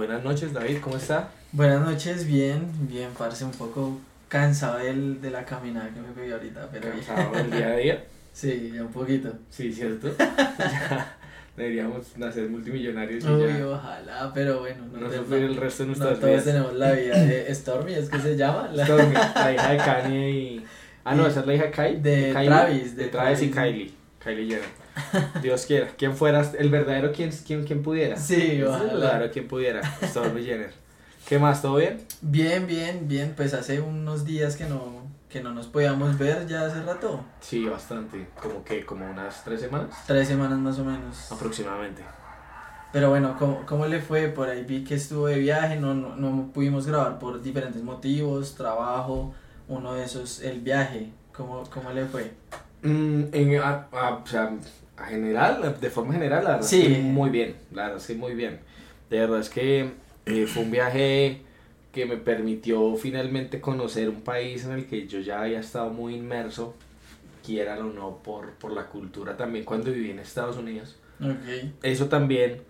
Buenas noches, David, ¿cómo está? Buenas noches, bien, bien, parce, un poco cansado del, de la caminada que me pegué ahorita, pero. ¿Cansado el día a día? Sí, ya un poquito. Sí, ¿cierto? Ya deberíamos nacer multimillonarios y Uy, ya ojalá, pero bueno, no te- sufrir el resto de no nuestras todos vidas. tenemos la vida de Stormy, es que se llama. La... Stormy, la hija de Kanye y... Ah, no, Y- esa es la hija de Kai. de Kylie, Travis, De de Travis y Travis. Kylie. Kylie Jenner. Dios quiera. ¿Quién fuera el verdadero? ¿Quién, quién, quién pudiera? Sí, es el ojalá. verdadero quien pudiera. Stormy Jenner. ¿Qué más? ¿Todo bien? Bien, bien, bien, pues hace unos días que no, que no nos podíamos ver ya hace rato, Sí, bastante. Como que, como unas tres semanas tres semanas más o menos. aproximadamente. Pero bueno, ¿cómo, cómo le fue? Por ahí vi que estuvo de viaje, no, no, no pudimos grabar por diferentes motivos, trabajo, uno de esos, el viaje. ¿Cómo, cómo le fue? Mm, en, a, a- o sea, general, de forma general, la verdad Sí. es que muy bien, la verdad es que muy bien. De verdad es que eh, fue un viaje que me permitió finalmente conocer un país en el que yo ya había estado muy inmerso, quieran o no, por, por la cultura también cuando viví en Estados Unidos. Eso también,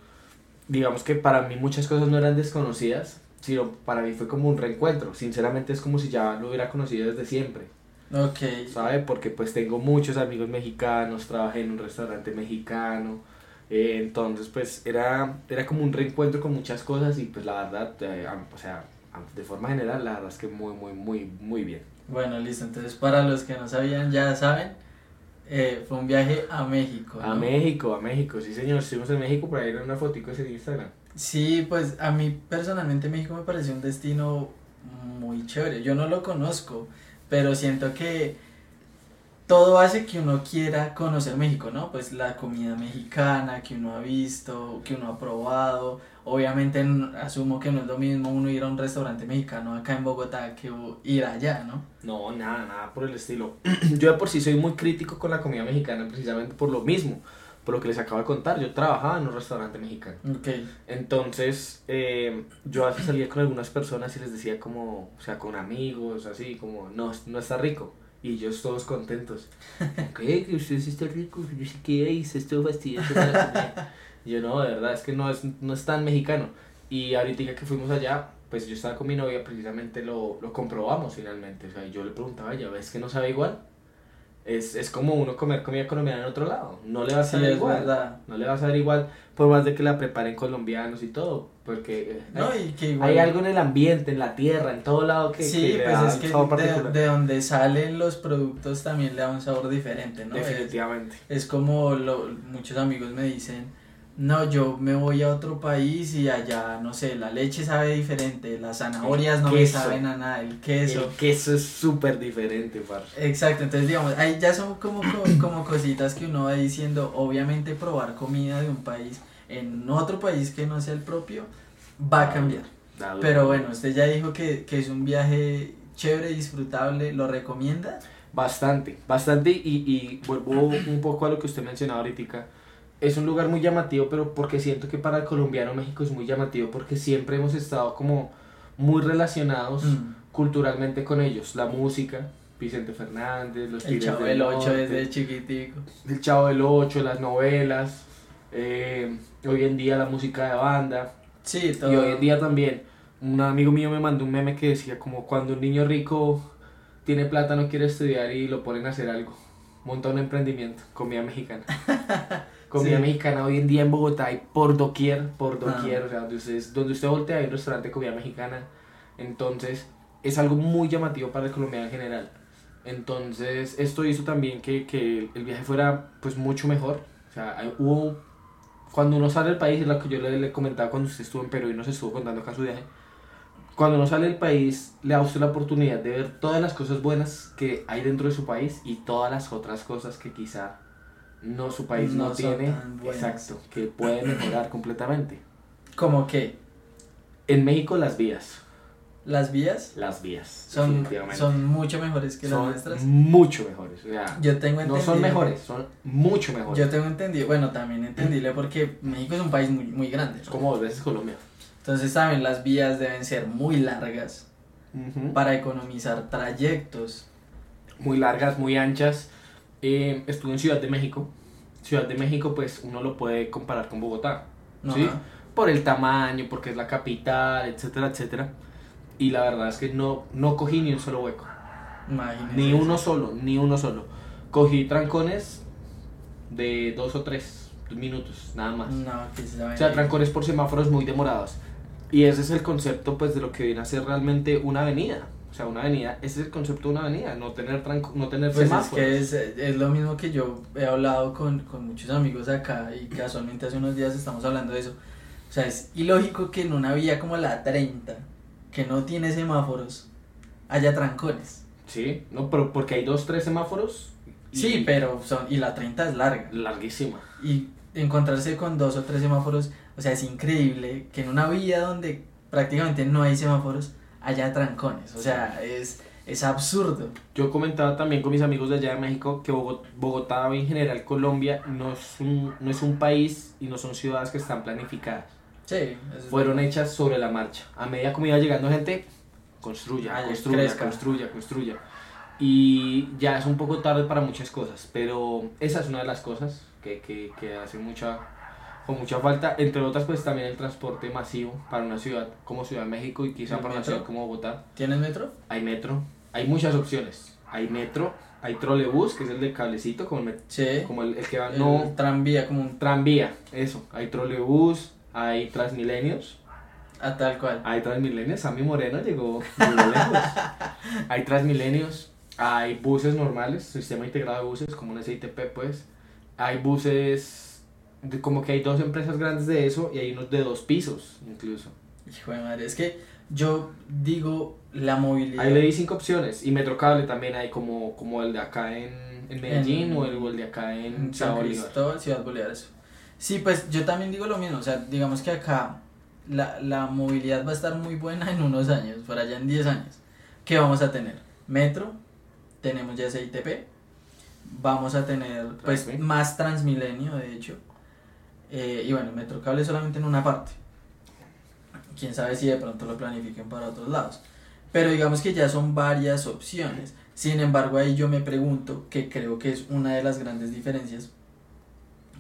digamos que para mí muchas cosas no eran desconocidas, sino para mí fue como un reencuentro. Sinceramente es como si ya lo hubiera conocido desde siempre. Ok. ¿sabe? Porque pues tengo muchos amigos mexicanos, trabajé en un restaurante mexicano, eh, entonces pues era, era como un reencuentro con muchas cosas y pues la verdad, eh, o sea, de forma general la verdad es que muy, muy, muy, muy bien. Bueno, listo. Entonces, para los que no sabían, ya saben, eh, fue un viaje a México. A ¿no? México, a México, sí señor, estuvimos en México, por ahí era una fotico en Instagram. Sí, pues a mí personalmente México me pareció un destino muy chévere. Yo no lo conozco, pero siento que todo hace que uno quiera conocer México, ¿no? Pues la comida mexicana que uno ha visto, que uno ha probado. Obviamente asumo que no es lo mismo uno ir a un restaurante mexicano acá en Bogotá que ir allá, ¿no? No, nada, nada por el estilo. Yo de por sí soy muy crítico con la comida mexicana precisamente por lo mismo, por lo que les acabo de contar. Yo trabajaba en un restaurante mexicano. Ok. Entonces, eh, yo a veces salía con algunas personas y les decía como, o sea, con amigos, así, como, no, no está rico. Y ellos todos contentos. ¿Qué? Que usted sí está rico, que yo sé qué, y se estuvo fastidioso para yo, no, de verdad, es que no es, no es tan mexicano. Y ahorita que fuimos allá, pues yo estaba con mi novia, precisamente lo, lo comprobamos finalmente. O sea, yo le preguntaba, ¿ya ves que no sabe igual? Es, es como uno comer comida colombiana en otro lado. No le va a saber es igual. verdad. No le va a saber igual, por más de que la preparen colombianos y todo, porque eh, No, hay, y que igual... hay algo en el ambiente, en la tierra, en todo lado que, Sí, que le pues es que de, de donde salen los productos también le da un sabor diferente, ¿no? Es, Definitivamente. es como lo, muchos amigos me dicen, no, yo me voy a otro país y allá, no sé, la leche sabe diferente, las zanahorias no me saben a nada, el queso. El queso es súper diferente, parce. Exacto, entonces digamos, ahí ya son como, co- como cositas que uno va diciendo, obviamente probar comida de un país en otro país que no sea el propio va a cambiar. Pero bueno, usted ya dijo que, que es un viaje chévere, disfrutable, ¿lo recomienda? Bastante, bastante, y, y vuelvo un poco a lo que usted mencionaba ahorita. Es un lugar muy llamativo, pero porque siento que para el colombiano México es muy llamativo, porque siempre hemos estado como muy relacionados Mm. culturalmente con ellos. La música, Vicente Fernández, los El chavo del del 8 Norte, desde chiquitico. El Chavo del 8, las novelas, eh, hoy en día la música de banda, Sí, todo. y hoy en día también. Un amigo mío me mandó un meme que decía como cuando un niño rico tiene plata no quiere estudiar y lo ponen a hacer algo. Monta un emprendimiento, comida mexicana. Comida Sí. mexicana hoy en día en Bogotá hay por doquier, por Ah. doquier, o sea, donde usted, donde usted voltea hay un restaurante de comida mexicana. Entonces, es algo muy llamativo para el colombiano en general. Entonces, esto hizo también que, que el viaje fuera pues mucho mejor. O sea, hubo, cuando uno sale del país, es lo que yo le, le comentaba cuando usted estuvo en Perú y nos estuvo contando acá su viaje. Cuando uno sale del país, le da usted la oportunidad de ver todas las cosas buenas que hay dentro de su país y todas las otras cosas que quizá no su país no, No tiene. Exacto, que puede mejorar completamente. ¿Cómo que? En México las vías, ¿Las vías? las vías, Son, son mucho mejores que las Son nuestras. mucho mejores. O sea, Yo tengo no entendido. son mejores, son mucho mejores. Yo tengo entendido, bueno, también entendible porque México es un país muy, muy grande. Es ¿no? como dos veces Colombia. Entonces también las vías deben ser muy largas Ujú. para economizar trayectos. Muy largas, muy anchas. Eh, estuve en Ciudad de México. Ciudad de México, pues uno lo puede comparar con Bogotá. ¿sí? por el tamaño, porque es la capital, etcétera, etcétera. Y la verdad es que no, no cogí ni un solo hueco. Imagínese Ni eso. uno solo, ni uno solo. Cogí trancones de dos o tres minutos, nada más. No, que se O sea, trancones por semáforos muy demorados. Y ese es el concepto pues de lo que viene a ser realmente una avenida. O sea, una avenida, ese es el concepto de una avenida, no tener tranco, no tener Pues es semáforos. que es, es lo mismo que yo he hablado con, con muchos amigos acá y casualmente hace unos días estamos hablando de eso. O sea, es ilógico que en una vía como la 30, que no tiene semáforos, haya trancones. Sí, no, pero porque hay dos, tres semáforos. y- Sí, pero son, y la 30 es larga. Larguísima. Y encontrarse con dos o tres semáforos, o sea, es increíble que en una vía donde prácticamente no hay semáforos haya trancones. O sea, es, es absurdo. Yo comentaba también con mis amigos de allá de México que Bogo- Bogotá en general Colombia no es un, no es un país y no son ciudades que están planificadas. Sí, Fueron hechas sobre la marcha. A medida como iba llegando gente, construya, ya construya, crezca. construya, construya. Y ya es un poco tarde para muchas cosas, pero esa es una de las cosas que, que, que hace mucha, con mucha falta. Entre otras, pues también el transporte masivo para una ciudad como Ciudad de México y quizá ¿El para una ciudad como Bogotá. ¿Tienes metro? Hay metro, hay muchas opciones. Hay metro, hay trolebús, que es el de cablecito, como el, Sí. como el, el que va, El no, tranvía como un tranvía, eso. Hay trolebús, hay transmilenios. a tal cual. Hay Transmilenios, Sammy Moreno llegó, llegó lejos. Hay Transmilenios, hay buses normales, sistema integrado de buses, como un SITP pues. Hay buses, como que hay dos empresas grandes de eso y hay unos de dos pisos incluso. Hijo de madre, es que yo digo la movilidad. Ahí le di cinco opciones y Metrocable también hay como, como el de acá en, en Medellín En- o, el, o el de acá en en San. Cristóbal, Ciudad Bolívar, eso. Sí, pues yo también digo lo mismo, o sea, digamos que acá la, la movilidad va a estar muy buena en unos años, por allá en 10 años. ¿Qué vamos a tener? Metro, tenemos ya SITP, vamos a tener pues más Transmilenio, de hecho, eh, y bueno, Metro Cable solamente en una parte. Quién sabe si de pronto lo planifiquen para otros lados. Pero digamos que ya son varias opciones. Sin embargo, ahí yo me pregunto, que creo que es una de las grandes diferencias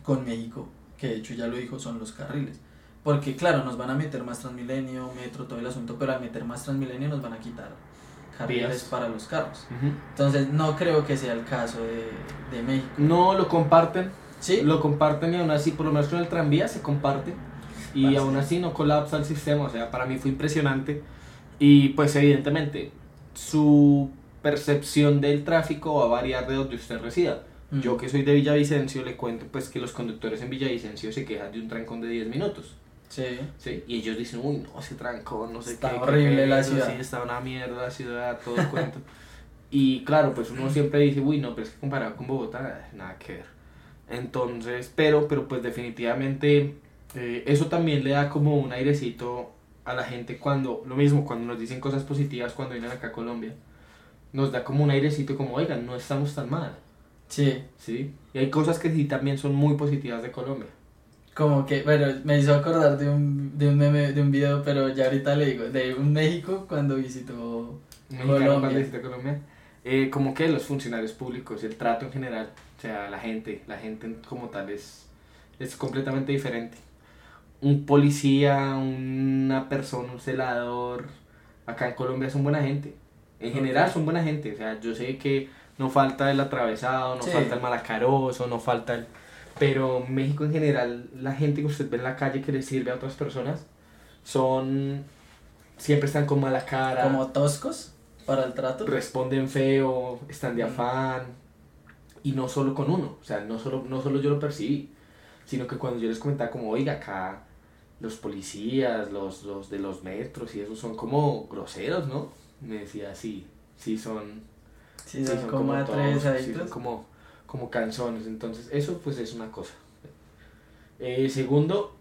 con México, que de hecho ya lo dijo, son los carriles. Porque claro, nos van a meter más Transmilenio, Metro, todo el asunto, pero al meter más Transmilenio nos van a quitar carriles para los carros. Ujú. Entonces no creo que sea el caso de, de México. No lo comparten, ¿Sí? lo comparten y aún así, por lo menos con el tranvía se comparte y aún así no colapsa el sistema, o sea, para mí fue impresionante y pues evidentemente su percepción del tráfico va a variar de donde usted resida. Mm. Yo que soy de Villavicencio le cuento pues que los conductores en Villavicencio se quejan de un trancón de 10 minutos. Sí. ¿sí? Y ellos dicen, uy, no, ese trancón, no sé Está qué. qué horrible la pedo, ciudad. Sí, está una mierda la ciudad, todo el cuento. Y claro, pues uno siempre dice, uy, no, pero es que comparado con Bogotá, nada que ver. Entonces, pero, pero pues definitivamente eh, eso también le da como un airecito a la gente cuando, lo mismo, cuando nos dicen cosas positivas cuando vienen acá a Colombia, nos da como un airecito como, oigan, no estamos tan mal, Sí. ¿sí? Y hay cosas que sí también son muy positivas de Colombia. Como que, bueno, me hizo acordar de un, de un meme, de un video, pero ya ahorita le digo, de un México cuando visitó Colombia. cuando visita Colombia, eh, como que los funcionarios públicos, el trato en general, o sea, la gente, la gente como tal es, es completamente diferente. Un policía, una persona, un celador, acá en Colombia son buena gente. En general son buena gente, o sea, yo sé que no falta el atravesado, no Sí. falta el malacaroso, no falta el... Pero México en general, la gente que usted ve en la calle que le sirve a otras personas, son... Siempre están con mala cara como toscos para el trato. responden feo, están de afán, y no solo con uno, o sea, no solo, no solo yo lo percibí, sino que cuando yo les comentaba como, oiga, acá los policías, los, los de los metros y eso son como groseros, ¿no? Me decía, sí, sí son, Sí, sí, son como todos, sí, son como, como canzones, entonces eso pues es una cosa. Eh, segundo,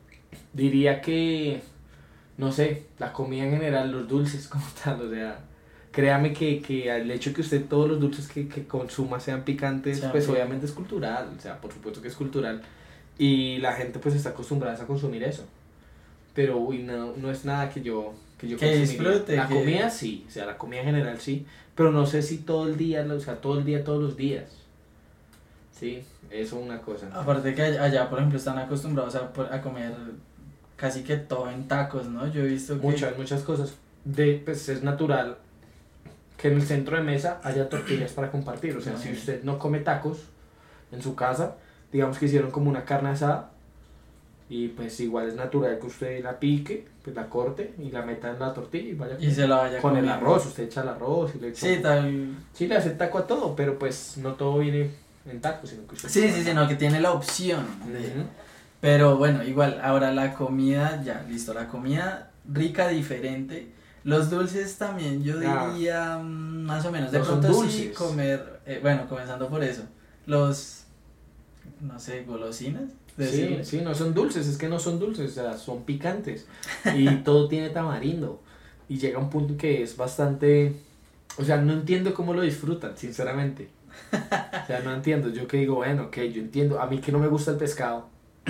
diría que, no sé, la comida en general, los dulces como tal, o sea, créame que, que el hecho que usted todos los dulces que, que consuma sean picantes, pues obviamente es cultural, o sea, por supuesto que es cultural, y la gente pues está acostumbrada a consumir eso. Pero, uy, no, no es nada que yo, que yo Que disfrute, La que- comida sí, o sea, la comida en general sí, pero no sé si todo el día, o sea, todo el día, todos los días. Sí, eso es una cosa. Aparte que allá, por ejemplo, están acostumbrados a, a comer casi que todo en tacos, ¿no? Yo he visto que... Muchas, muchas cosas. De, pues es natural que en el centro de mesa haya tortillas para compartir. O sea, si usted no come tacos en su casa, digamos que hicieron como una carne asada, y pues igual es natural que usted la pique, pues la corte y la meta en la tortilla y vaya Y se la vaya con el arroz. Usted echa el arroz y le echa. Sí, tal... Sí, le hace taco a todo, pero pues no todo viene en taco, sino que usted. Sí, sí, sí, no, que tiene la opción. de- Ujú. Pero bueno, igual, ahora la comida, ya, listo, la comida rica, diferente. Los dulces también, yo Ah. diría mm, más o menos. De pronto sí comer, eh, bueno, comenzando por eso. Los, no sé, golosinas. Sí, sí, no son dulces, es que no son dulces, o sea, son picantes. Y todo tiene tamarindo. Y llega un punto que es bastante. O sea, no entiendo cómo lo disfrutan, sinceramente. O sea, no entiendo. Yo que digo, bueno, ok, yo entiendo. A mí que no me gusta el pescado.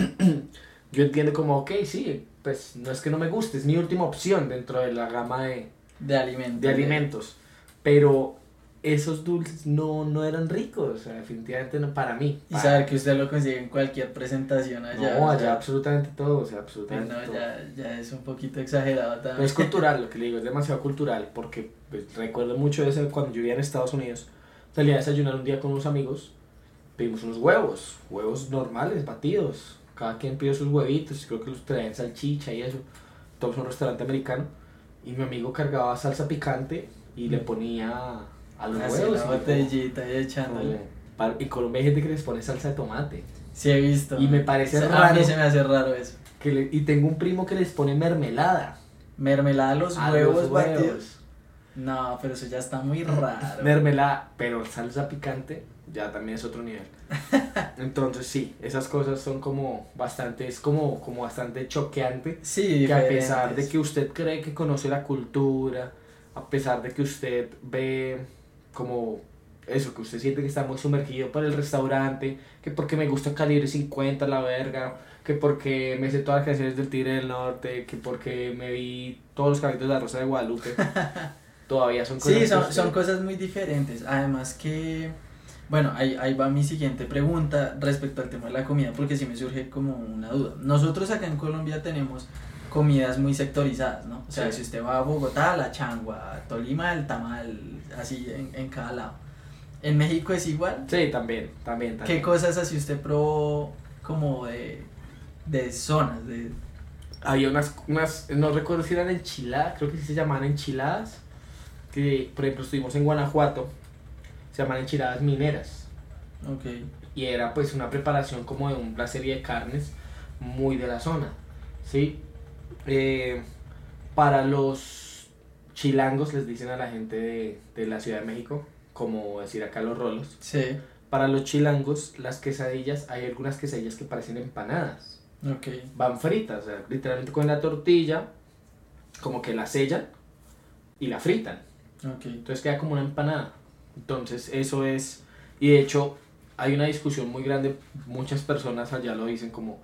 yo entiendo como, ok, sí, pues no es que no me guste, es mi última opción dentro de la gama de, De alimentos. de alimentos. Pero esos dulces no, no eran ricos, o sea, definitivamente no para mí. Y saber que usted lo consigue en cualquier presentación allá. no, allá sea, absolutamente todo, o sea, absolutamente no, todo. ya, ya es un poquito exagerado Pero también. es cultural, lo que le digo, es demasiado cultural, porque pues, recuerdo mucho de eso cuando yo vivía en Estados Unidos. Salía a desayunar un día con unos amigos, pedimos unos huevos, huevos normales, batidos. Cada quien pidió sus huevitos, creo que los traían salchicha y eso. Todos un restaurante americano. Y mi amigo cargaba salsa picante y le ponía a los Así huevos. la botellita y echándole. como- En Colombia hay gente que les pone salsa de tomate. Sí, he visto. Y me parece A raro. mí se me hace raro eso. Que le- y tengo un primo que les pone mermelada. Mermelada a los a huevos los batidos. No, pero eso ya está muy raro. Mermelada, pero salsa picante ya también es otro nivel. Entonces sí, esas cosas son como bastante, es como, como bastante choqueante sí, que a pesar de que usted cree que conoce la cultura, a pesar de que usted ve como eso, que usted siente que está muy sumergido para el restaurante, que porque me gusta Calibre 50, la verga, que porque me sé todas las canciones del Tigre del Norte, que porque me vi todos los capítulos de La Rosa de Guadalupe, todavía son cosas Sí, son, son cosas muy diferentes. Además que, bueno, ahí, ahí va mi siguiente pregunta respecto al tema de la comida, porque sí me surge como una duda. Nosotros acá en Colombia tenemos comidas muy sectorizadas, ¿no? O sea, Sí. si usted va a Bogotá, la changua, a Tolima, el tamal, así en, en cada lado. ¿En México es igual? Sí, también, también, también. ¿Qué cosas así usted probó como de, de zonas? De, Había unas, unas, no recuerdo si eran enchiladas, creo que sí se llamaban enchiladas, que por ejemplo estuvimos en Guanajuato, se llaman enchiladas mineras, ok, y era pues una preparación como de una serie de carnes muy de la zona, ¿sí? Eh, para los chilangos les dicen a la gente de, de la Ciudad de México, como decir acá los rolos, sí, para los chilangos las quesadillas, hay algunas quesadillas que parecen empanadas. ok, van fritas, o sea, literalmente con la tortilla, como que la sellan y la fritan. ok. Entonces queda como una empanada. Entonces eso es, y de hecho hay una discusión muy grande, muchas personas allá lo dicen como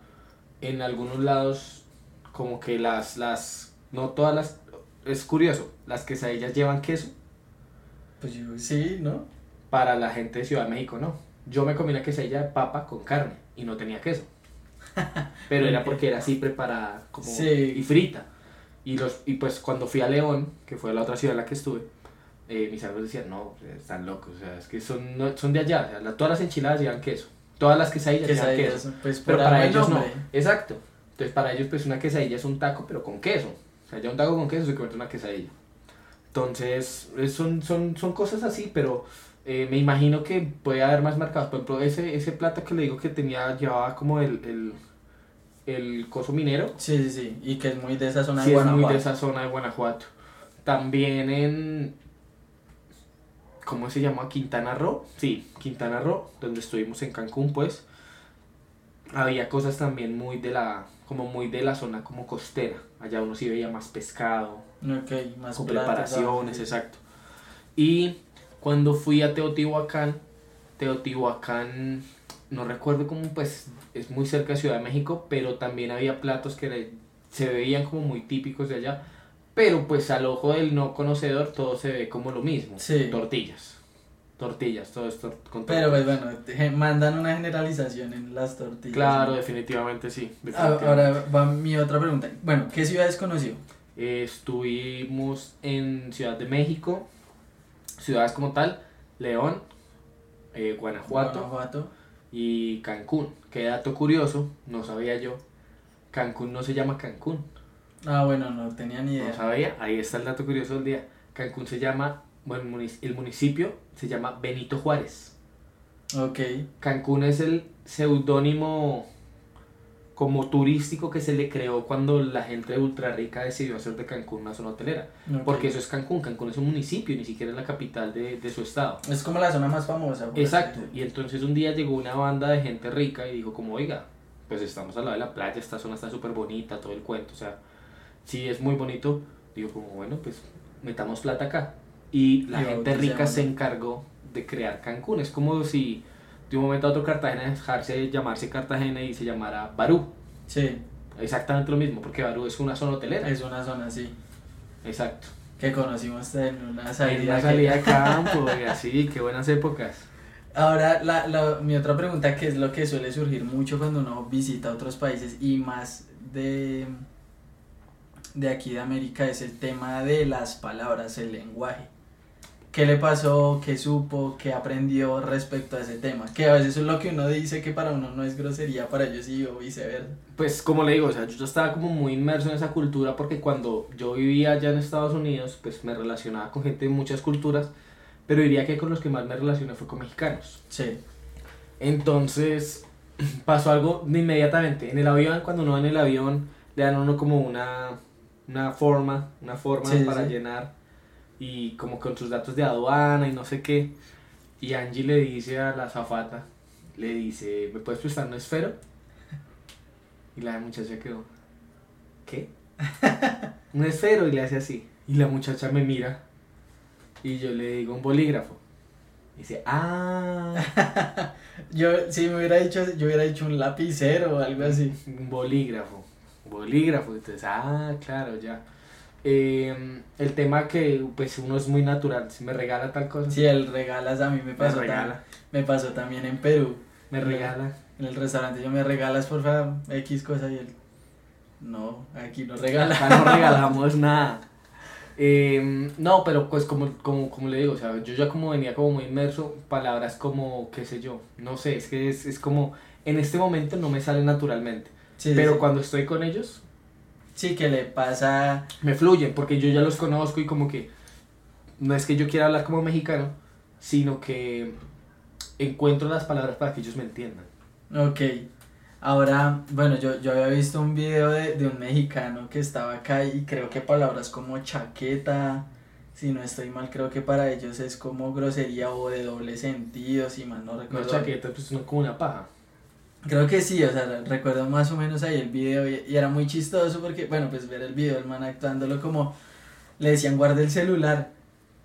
en algunos lados, como que las, las, no todas las, es curioso, las quesadillas llevan queso, Pues yo sí, ¿no? para la gente de Ciudad de México no. Yo me comí una quesadilla de papa con carne y no tenía queso. Pero era porque era así preparada como Sí. y frita. Y los y pues cuando fui a León, que fue la otra ciudad en la que estuve, eh, mis amigos decían, "No, están locos, o sea, es que son no- son de allá, o sea, la- todas las enchiladas llevan queso. Todas las quesadillas llevan queso. Quesadillas, pues Pero para ellos no. Exacto. Entonces para ellos pues una quesadilla es un taco pero con queso. O sea, ya un taco con queso se convierte en una quesadilla. Entonces son, son, son cosas así, pero eh, me imagino que puede haber más mercados. Por ejemplo, ese, ese plato que le digo que tenía, llevaba como el, el, el coso minero. Sí, sí, sí, y que es muy de esa zona Sí, de es muy Guanajuato. de esa zona de Guanajuato. También en... ¿Cómo se llama? Quintana Roo. Sí, Quintana Roo, donde estuvimos en Cancún, pues. Había cosas también muy de la... Como muy de la zona como costera. Allá uno sí veía más pescado, más con platos, preparaciones, sí. exacto. Y cuando fui a Teotihuacán, Teotihuacán, no recuerdo cómo, pues es muy cerca de Ciudad de México, pero también había platos que se veían como muy típicos de allá, pero pues al ojo del no conocedor todo se ve como lo mismo, Sí. tortillas. Tortillas, todo esto con Pero pues tortillas. bueno, te- mandan una generalización en las tortillas. Claro, ¿no? definitivamente sí. Ah, definitivamente. Ahora va mi otra pregunta. Bueno, ¿qué ciudades conoció? Eh, estuvimos en Ciudad de México, ciudades como tal, León, eh, Guanajuato Guanajuato. y Cancún. Qué dato curioso, no sabía yo. Cancún no se llama Cancún. Ah, bueno, no tenía ni No idea. sabía, ahí está el dato curioso del día. Cancún se llama, bueno, el munic- el municipio se llama Benito Juárez. Ok. Cancún es el seudónimo como turístico que se le creó cuando la gente ultra rica decidió hacer de Cancún una zona hotelera. ok. Porque eso es Cancún, Cancún es un municipio, ni siquiera es la capital de, de su estado. Es como la zona más famosa. Exacto, y entonces un día llegó una banda de gente rica y dijo como, oiga, pues estamos al lado de la playa, esta zona está súper bonita, todo el cuento, o sea, sí es muy bonito. Digo como, bueno, pues metamos plata acá. Y la Y gente rica se encargó de crear Cancún. Es como si de un momento a otro Cartagena dejarse de llamarse Cartagena y se llamara Barú. Sí, Exactamente lo mismo, porque Barú es una zona hotelera. es una zona así. Exacto. Que conocimos en una salida. una que- salida a campo, y así, qué buenas épocas. Ahora, la, la- mi otra pregunta, que es lo que suele surgir mucho cuando uno visita otros países y más de, de aquí de América, es el tema de las palabras, el lenguaje. ¿Qué le pasó? ¿Qué supo? ¿Qué aprendió respecto a ese tema? Que a veces es lo que uno dice que para uno no es grosería, para ellos sí o viceversa. Pues como le digo, o sea, yo estaba como muy inmerso en esa cultura porque cuando yo vivía allá en Estados Unidos, pues me relacionaba con gente de muchas culturas, pero diría que con los que más me relacioné fue con mexicanos. Sí, Entonces pasó algo inmediatamente. En el avión, cuando uno va en el avión, le dan a uno como una, una forma, una forma Sí, para sí. llenar y como con sus datos de aduana y no sé qué. Y Angie le dice a la zafata, le dice, ¿me puedes prestar un esfero? Y la muchacha quedó, ¿qué? un esfero y le hace así. Y la muchacha me mira y yo le digo un bolígrafo. Y dice, ah. yo si me hubiera dicho, yo hubiera dicho un lapicero o algo así. Un bolígrafo. Bolígrafo. Entonces, ah, claro, ya. Eh, el tema que pues uno es muy natural. Si me regala tal cosa, Si el regalas a mí me me pasó, tam- regala. me pasó también en Perú. Me regala. En el restaurante yo me regalas por favor X cosa y él no, aquí no regala. Acá no regalamos nada. Eh, no, pero pues como, como, como le digo, o sea, yo ya como venía como muy inmerso, palabras como, qué sé yo, no sé, es que es, es como, en este momento no me sale naturalmente, Sí, pero sí. cuando estoy con ellos, Sí, que le pasa me fluyen, porque yo ya los conozco y como que no es que yo quiera hablar como mexicano, sino que encuentro las palabras para que ellos me entiendan. Ok. Ahora, bueno, yo, yo había visto un video de, de un mexicano que estaba acá y creo que palabras como chaqueta, si no estoy mal, creo que para ellos es como grosería o de doble sentido, si mal no No recuerdo. chaqueta, pues no como una paja. Creo que sí, o sea, recuerdo más o menos ahí el video y, y era muy chistoso porque, bueno, pues ver el video del man actuándolo como le decían guarde el celular,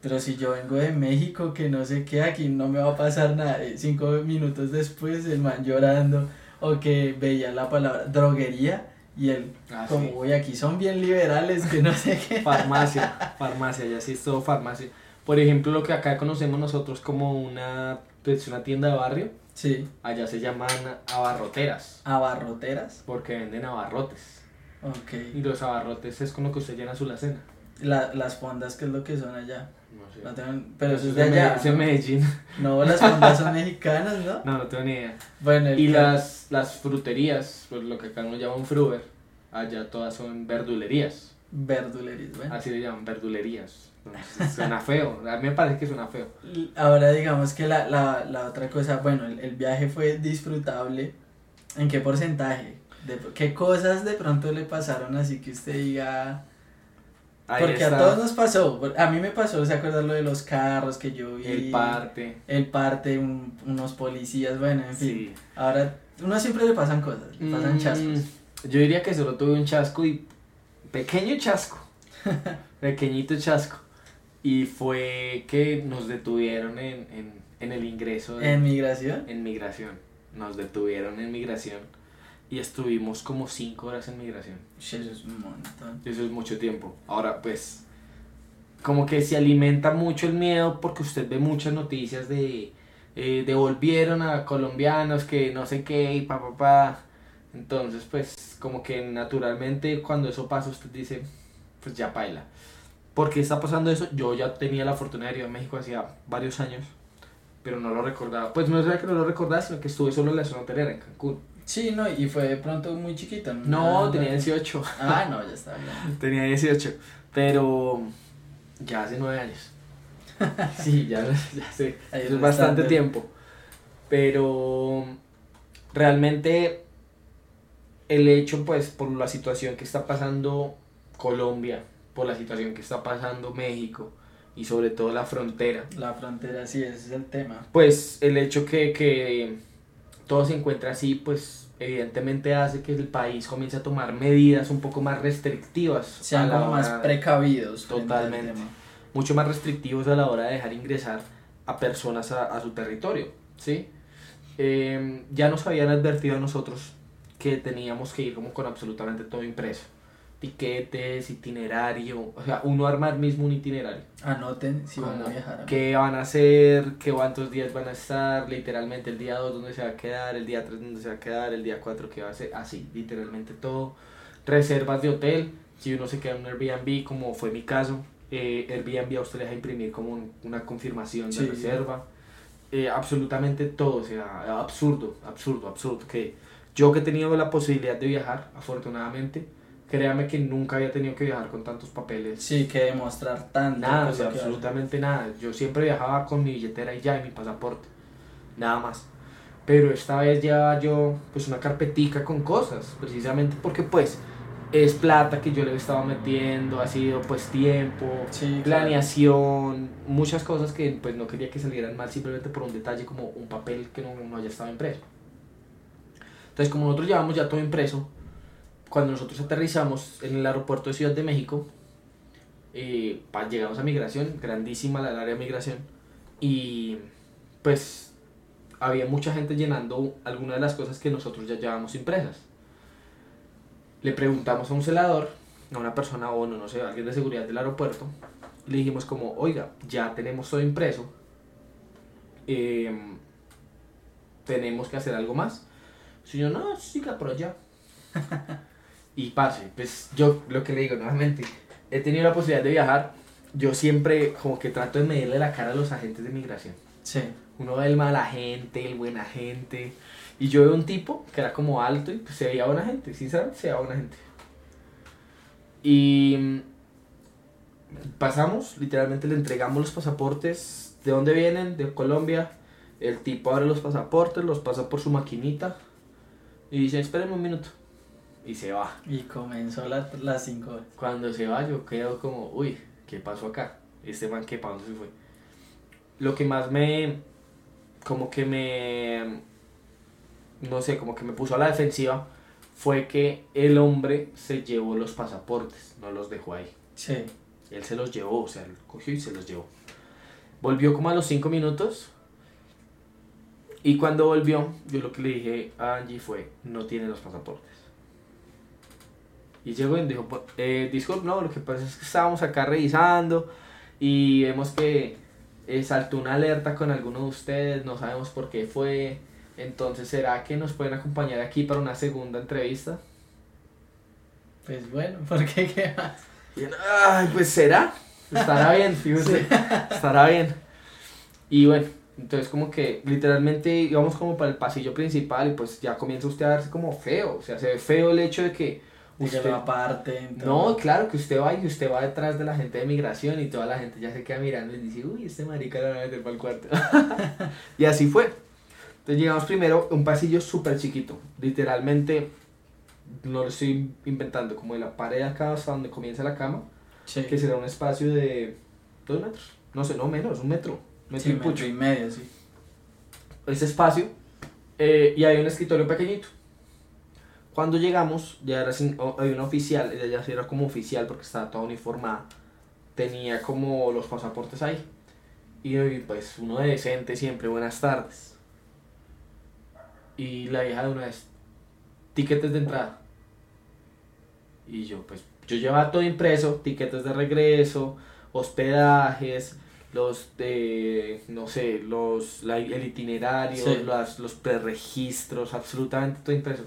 pero si yo vengo de México que no sé qué, aquí no me va a pasar nada, y cinco minutos después el man llorando o que veía la palabra droguería y él Ah, como, sí. uy, aquí son bien liberales, que no sé qué. Farmacia, farmacia, ya sí es todo farmacia. Por ejemplo, lo que acá conocemos nosotros como una, pues, una tienda de barrio, Sí, allá se llaman abarroteras, abarroteras, porque venden abarrotes. ok. Y los abarrotes es con lo que usted llena su alacena. La, las fondas, ¿qué es lo que son allá? No sé. No tengo- pero eso es de allá. Es de Medellín. No, las fondas son mexicanas, ¿no? No, no tengo ni idea. Bueno, Y que- las, las fruterías, pues lo que acá nos llaman fruver, allá todas son verdulerías. verdulerías, bueno. Así le llaman verdulerías. Entonces, suena feo. A mí me parece que suena feo. Ahora digamos que la, la, la otra cosa, bueno, el, el viaje fue disfrutable. ¿En qué porcentaje? De, ¿Qué cosas de pronto le pasaron así que usted diga... Ahí Porque está a todos nos pasó, a mí me pasó, ¿se acuerdan lo de los carros que yo vi? el parte. El parte, un- unos policías, bueno, en fin. Sí. Ahora, uno siempre le pasan cosas, le pasan Mm, chascos. Yo diría que solo tuve un chasco y. Pequeño chasco. Pequeñito chasco. Y fue que nos detuvieron en, en, en el ingreso de, ¿En migración? en migración. Nos detuvieron en migración. Y estuvimos como 5 horas en migración. Eso es un montón. Eso es mucho tiempo. Ahora, pues. como que se alimenta mucho el miedo porque usted ve muchas noticias de eh, devolvieron a colombianos que no sé qué y pa pa pa. Entonces, pues, como que naturalmente cuando eso pasa usted dice, pues ya baila. ¿Por qué está pasando eso? Yo ya tenía la fortuna de ir a México hacía varios años, pero no lo recordaba. Pues no es verdad que no lo recordaba, sino que estuve solo en la zona hotelera, en Cancún. Sí, no, y fue de pronto muy chiquita. No, tenía 18. Ah, no, ya está bien. tenía 18, pero ya hace 9 años. Sí, ya, ya sé, Ahí es bastante. tiempo. Pero realmente el hecho, pues, por la situación que está pasando Colombia, por la situación que está pasando México y sobre todo la frontera, La frontera, sí, ese es el tema. pues el hecho que, que todo se encuentra así, pues evidentemente hace que el país comience a tomar medidas un poco más restrictivas. Sean como más precavidos. Totalmente. mucho más restrictivos a la hora de dejar ingresar a personas a, a su territorio, ¿sí? Eh, ya nos habían advertido a nosotros que teníamos que ir como con absolutamente todo impreso. Tiquetes, itinerario, o sea, uno armar mismo un itinerario. Anoten si van a viajar. qué van a hacer, qué cuántos días van a estar, literalmente el día 2 dónde se va a quedar, el día 3 dónde se va a quedar, el día 4 qué va a hacer, así, literalmente todo. Reservas de hotel, si uno se queda en un Airbnb, como fue mi caso, eh, Airbnb a usted le deja imprimir como un- una confirmación de Sí. reserva. Eh, absolutamente todo, o sea, absurdo, absurdo, absurdo. Que yo que he tenido la posibilidad de viajar, afortunadamente, créame que nunca había tenido que viajar con tantos papeles. Sí, que demostrar tanto. Nada, o sea, absolutamente nada. Yo siempre viajaba con mi billetera y ya, y mi pasaporte. Nada más. Pero esta vez llevaba yo pues una carpetica con cosas, precisamente porque pues es plata que yo le estaba metiendo, ha sido pues tiempo, Sí, claro. planeación, muchas cosas que pues no quería que salieran mal simplemente por un detalle como un papel que no, no haya estado impreso. Entonces como nosotros llevamos ya todo impreso, cuando nosotros aterrizamos en el aeropuerto de Ciudad de México, eh, llegamos a migración, grandísima la área de migración, y pues había mucha gente llenando algunas de las cosas que nosotros ya llevábamos impresas. Le preguntamos a un celador, a una persona, o no, no sé, alguien de seguridad del aeropuerto, le dijimos como, oiga, ya tenemos todo impreso, em, tenemos que hacer algo más. El señor, no, siga por allá. Y parce, pues yo lo que le digo nuevamente, he tenido la posibilidad de viajar, yo siempre como que trato de medirle la cara a los agentes de migración. Sí. Uno ve el mala gente, el buena gente. Y yo veo un tipo que era como alto y pues se veía buena gente, sinceramente se veía buena gente. Y mm, pasamos, literalmente le entregamos los pasaportes. ¿De dónde vienen? De Colombia. El tipo abre los pasaportes, los pasa por su maquinita y dice, espérenme un minuto. Y se va. Y comenzó la- las 5 horas. Cuando se va yo quedo como, uy, ¿qué pasó acá? Este man, ¿qué para dónde se fue? Lo que más me, como que me, no sé, como que me puso a la defensiva fue que el hombre se llevó los pasaportes, no los dejó ahí. Sí. Él se los llevó, o sea, él cogió y se los llevó. Volvió como a los cinco minutos. Y cuando volvió, yo lo que le dije a Angie fue, no tiene los pasaportes. Y llegó y dijo, "Pues, eh, disculpe, no, lo que pasa es que estábamos acá revisando y vemos que eh, saltó una alerta con alguno de ustedes, no sabemos por qué fue. Entonces, ¿será que nos pueden acompañar aquí para una segunda entrevista? Pues bueno, ¿por qué qué más? Ay, pues será. Estará bien, fíjese. Estará bien. Y bueno, entonces como que literalmente íbamos como para el pasillo principal y pues ya comienza usted a verse como feo. O sea, se ve feo el hecho de que Y que usted... lo aparte. No, claro, que usted va y usted va detrás de la gente de migración y toda la gente ya se queda mirando y dice, uy, este marica lo van a meter para el cuarto. y así fue. Entonces llegamos primero a un pasillo súper chiquito. Literalmente, no lo estoy inventando, como de la pared acá hasta donde comienza la cama Sí. que será un espacio de dos metros, no sé, no menos, un metro, metro Sí, y metro pucho. y medio, sí. Ese espacio, eh, y hay un escritorio pequeñito. Cuando llegamos, ya era sin- hay una oficial, ella ya era como oficial porque estaba toda uniformada, tenía como los pasaportes ahí. Y pues uno de decente siempre, buenas tardes. Y la vieja de una vez, tiquetes de entrada. Y yo, pues, yo llevaba todo impreso, tiquetes de regreso, hospedajes, los de, no sé, los, la- el itinerario, Sí. las- los preregistros, absolutamente todo impreso.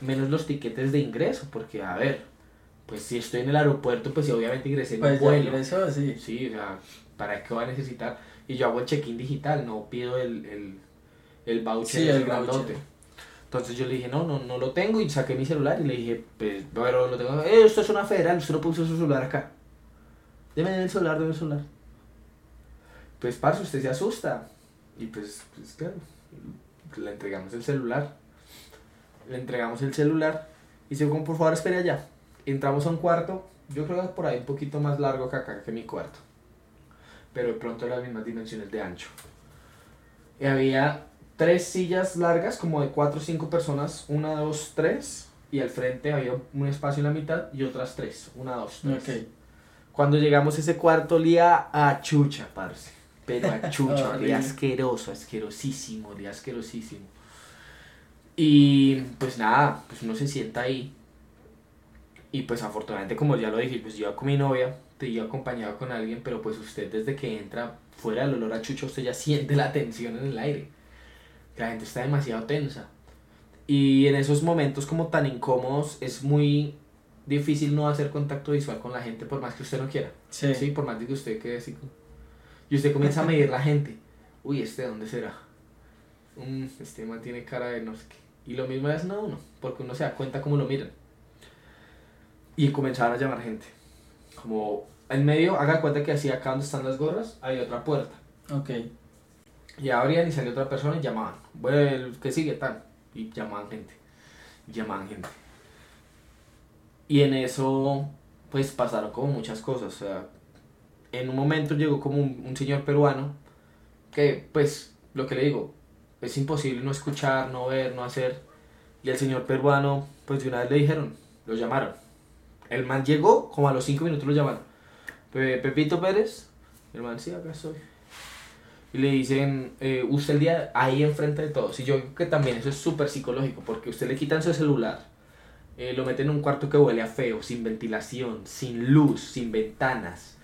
Menos los tiquetes de ingreso, porque a ver, pues si estoy en el aeropuerto, pues sí, obviamente ingresé en Pues ya vuelo. sí. Sí, o sea, ¿para qué va a necesitar? Y yo hago el check-in digital, no pido el, el, el voucher Sí, el grandote. Entonces yo le dije, no, no, no lo tengo y saqué mi celular y le dije, pues, pero lo tengo, eh, esto es una federal, usted no puso su celular acá. Deme el celular, deme el celular. Pues, parce, usted se asusta. Y pues, pues claro, le entregamos el celular. Le entregamos el celular y se como, por favor, espere allá. Entramos a un cuarto, yo creo que por ahí un poquito más largo que acá, que mi cuarto. Pero de pronto las mismas dimensiones de ancho. Y había tres sillas largas, como de cuatro o cinco personas, una, dos, tres. Y al frente había un espacio en la mitad y otras tres, una, dos, tres. Ok. Cuando llegamos a ese cuarto olía a chucha, parce. Pero a chucha, olía asqueroso, asquerosísimo, olía asquerosísimo. Y pues nada, pues uno se sienta ahí. Y pues afortunadamente, como ya lo dije, pues yo iba con mi novia, te iba acompañado con alguien, pero pues usted desde que entra fuera del olor a chucha, usted ya siente la tensión en el aire. La gente está demasiado tensa. Y en esos momentos como tan incómodos es muy difícil no hacer contacto visual con la gente por más que usted no quiera. Sí. Sí, por más que usted quede así. Y usted comienza a medir la gente. Uy, ¿este de dónde será? Mm, este man tiene cara de no sé qué. Y lo mismo hacen a uno, porque uno se da cuenta cómo lo miran. Y comenzaban a llamar gente. Como en medio, haga cuenta que así acá donde están las gorras, hay otra puerta. Ok. Y abrían y salía otra persona y llamaban. Bueno, el que sigue tal. Y llamaban gente. Y llamaban gente. Y en eso, pues pasaron como muchas cosas. O sea, en un momento llegó como un, un señor peruano que, pues, lo que le digo, es imposible no escuchar, no ver, no hacer. Y el señor peruano, pues de una vez le dijeron, lo llamaron. El man llegó, como a los cinco minutos lo llamaron. "Pe- Pepito Pérez. El man, sí, acá estoy. Y le dicen, eh, usted el día ahí enfrente de todos. Y yo creo que también eso es súper psicológico, porque usted le quitan su celular, eh, lo meten en un cuarto que huele a feo, sin ventilación, sin luz, sin ventanas,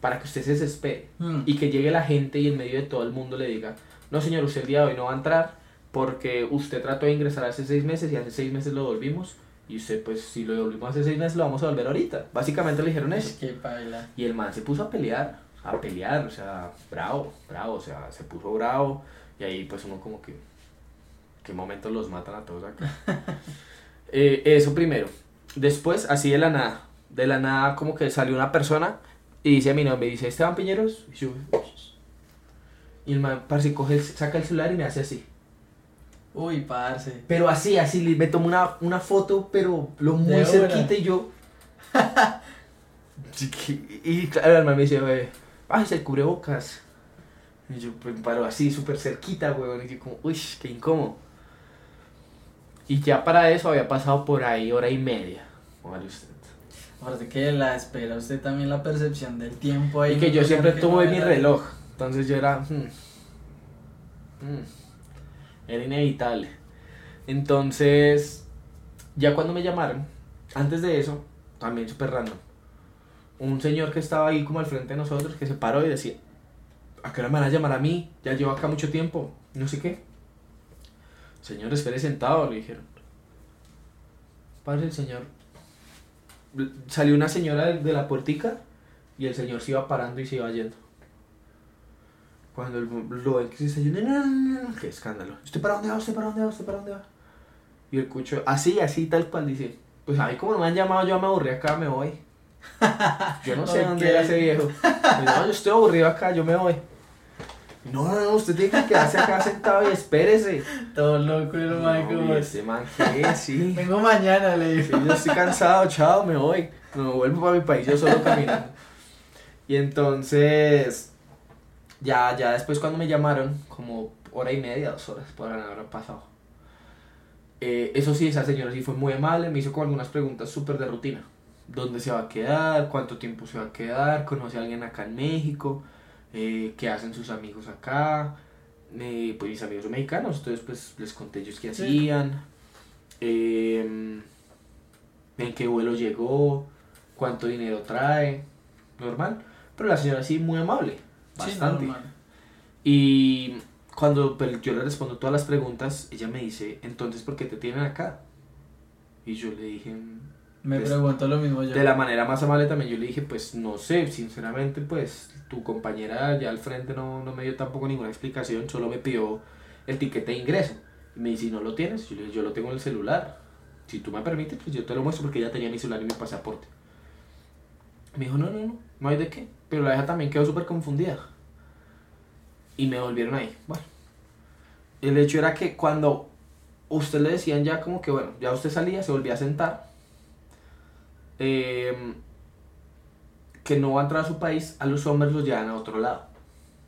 para que usted se desespere. Mm. Y que llegue la gente y en medio de todo el mundo le diga, no señor, usted el día de hoy no va a entrar porque usted trató de ingresar hace seis meses y hace seis meses lo volvimos. Y usted, pues, si lo devolvimos hace seis meses, lo vamos a volver ahorita. Básicamente le dijeron eso. Baila. Y el man se puso a pelear, a pelear, o sea, bravo, bravo, o sea, se puso bravo. Y ahí pues uno como que, qué momentos los matan a todos acá. Eh, eso primero. Después, así de la nada, de la nada como que salió una persona y dice a mi nombre, dice, Esteban Piñeros. Y yo, y el man, parce, coge, el- saca el celular y me hace así. Uy, parce. Pero así, así, me tomó una, una foto, pero lo muy De cerquita y yo. Y claro, el man me dice, "Oye, ay, se cubrebocas. Y yo, pues, paro así, súper cerquita, weón. Y yo, como, uy, qué incómodo. Y ya para eso había pasado por ahí hora y media. Vale usted. Aparte que la espera usted también la percepción del tiempo ahí. Y que yo siempre tuve mi reloj. Entonces yo era. hmm, hmm, era inevitable. Entonces, ya cuando me llamaron, antes de eso, también súper random. Un señor que estaba ahí como al frente de nosotros, que se paró y decía: ¿A qué hora me van a llamar a mí? Ya llevo acá mucho tiempo. No sé qué. Señor, espere sentado, le dijeron. Padre, el señor. Salió una señora de, la puertica y el señor se iba parando y se iba yendo. Cuando el- lo ven que se está yendo, no, no, no, no, qué escándalo. ¿Usted para dónde va? ¿Usted para dónde va? ¿Usted para dónde va? Y el cucho, así, así, tal cual, dice: Pues a mí, como no me han llamado, yo me aburrí acá, me voy. Yo no sé Ok. dónde era ese viejo. Pues, no, yo estoy aburrido acá, yo me voy. No, no, no, usted tiene que quedarse acá sentado y espérese. Todo loco y man No, como, este man, ¿qué? Sí. Vengo mañana, le Sí, digo. yo estoy cansado, chao, me voy. Me vuelvo para mi país yo solo caminando. Y entonces, ya, ya después cuando me llamaron, como hora y media, dos horas, por haber pasado. Eh, eso sí, esa señora sí fue muy amable, me hizo como algunas preguntas súper de rutina. ¿Dónde se va a quedar? ¿Cuánto tiempo se va a quedar? ¿Conoce a alguien acá en México? Eh, ¿Qué hacen sus amigos acá? Eh, pues mis amigos son mexicanos, entonces pues les conté ellos qué hacían. Eh, en qué vuelo llegó, cuánto dinero trae, normal. Pero la señora sí, muy amable. Bastante. y cuando pues, yo le respondo todas las preguntas, ella me dice, entonces, ¿por qué te tienen acá? Y yo le dije, Me Pues, pregunto lo mismo yo. de la manera más amable también, yo le dije, pues no sé, sinceramente, pues tu compañera allá al frente no, no me dio tampoco ninguna explicación, solo me pidió el tiquete de ingreso. Y me dice, ¿no lo tienes? Yo le dije, yo lo tengo en el celular. Si tú me permites, pues yo te lo muestro porque ella tenía mi celular y mi pasaporte. Me dijo, no, no, no, no hay de qué. Pero la vieja también quedó súper confundida. Y me volvieron ahí. Bueno, el hecho era que cuando usted le decían ya como que, bueno, ya usted salía, se volvía a sentar. eh, que no va a entrar a su país, a los hombres los llevan a otro lado.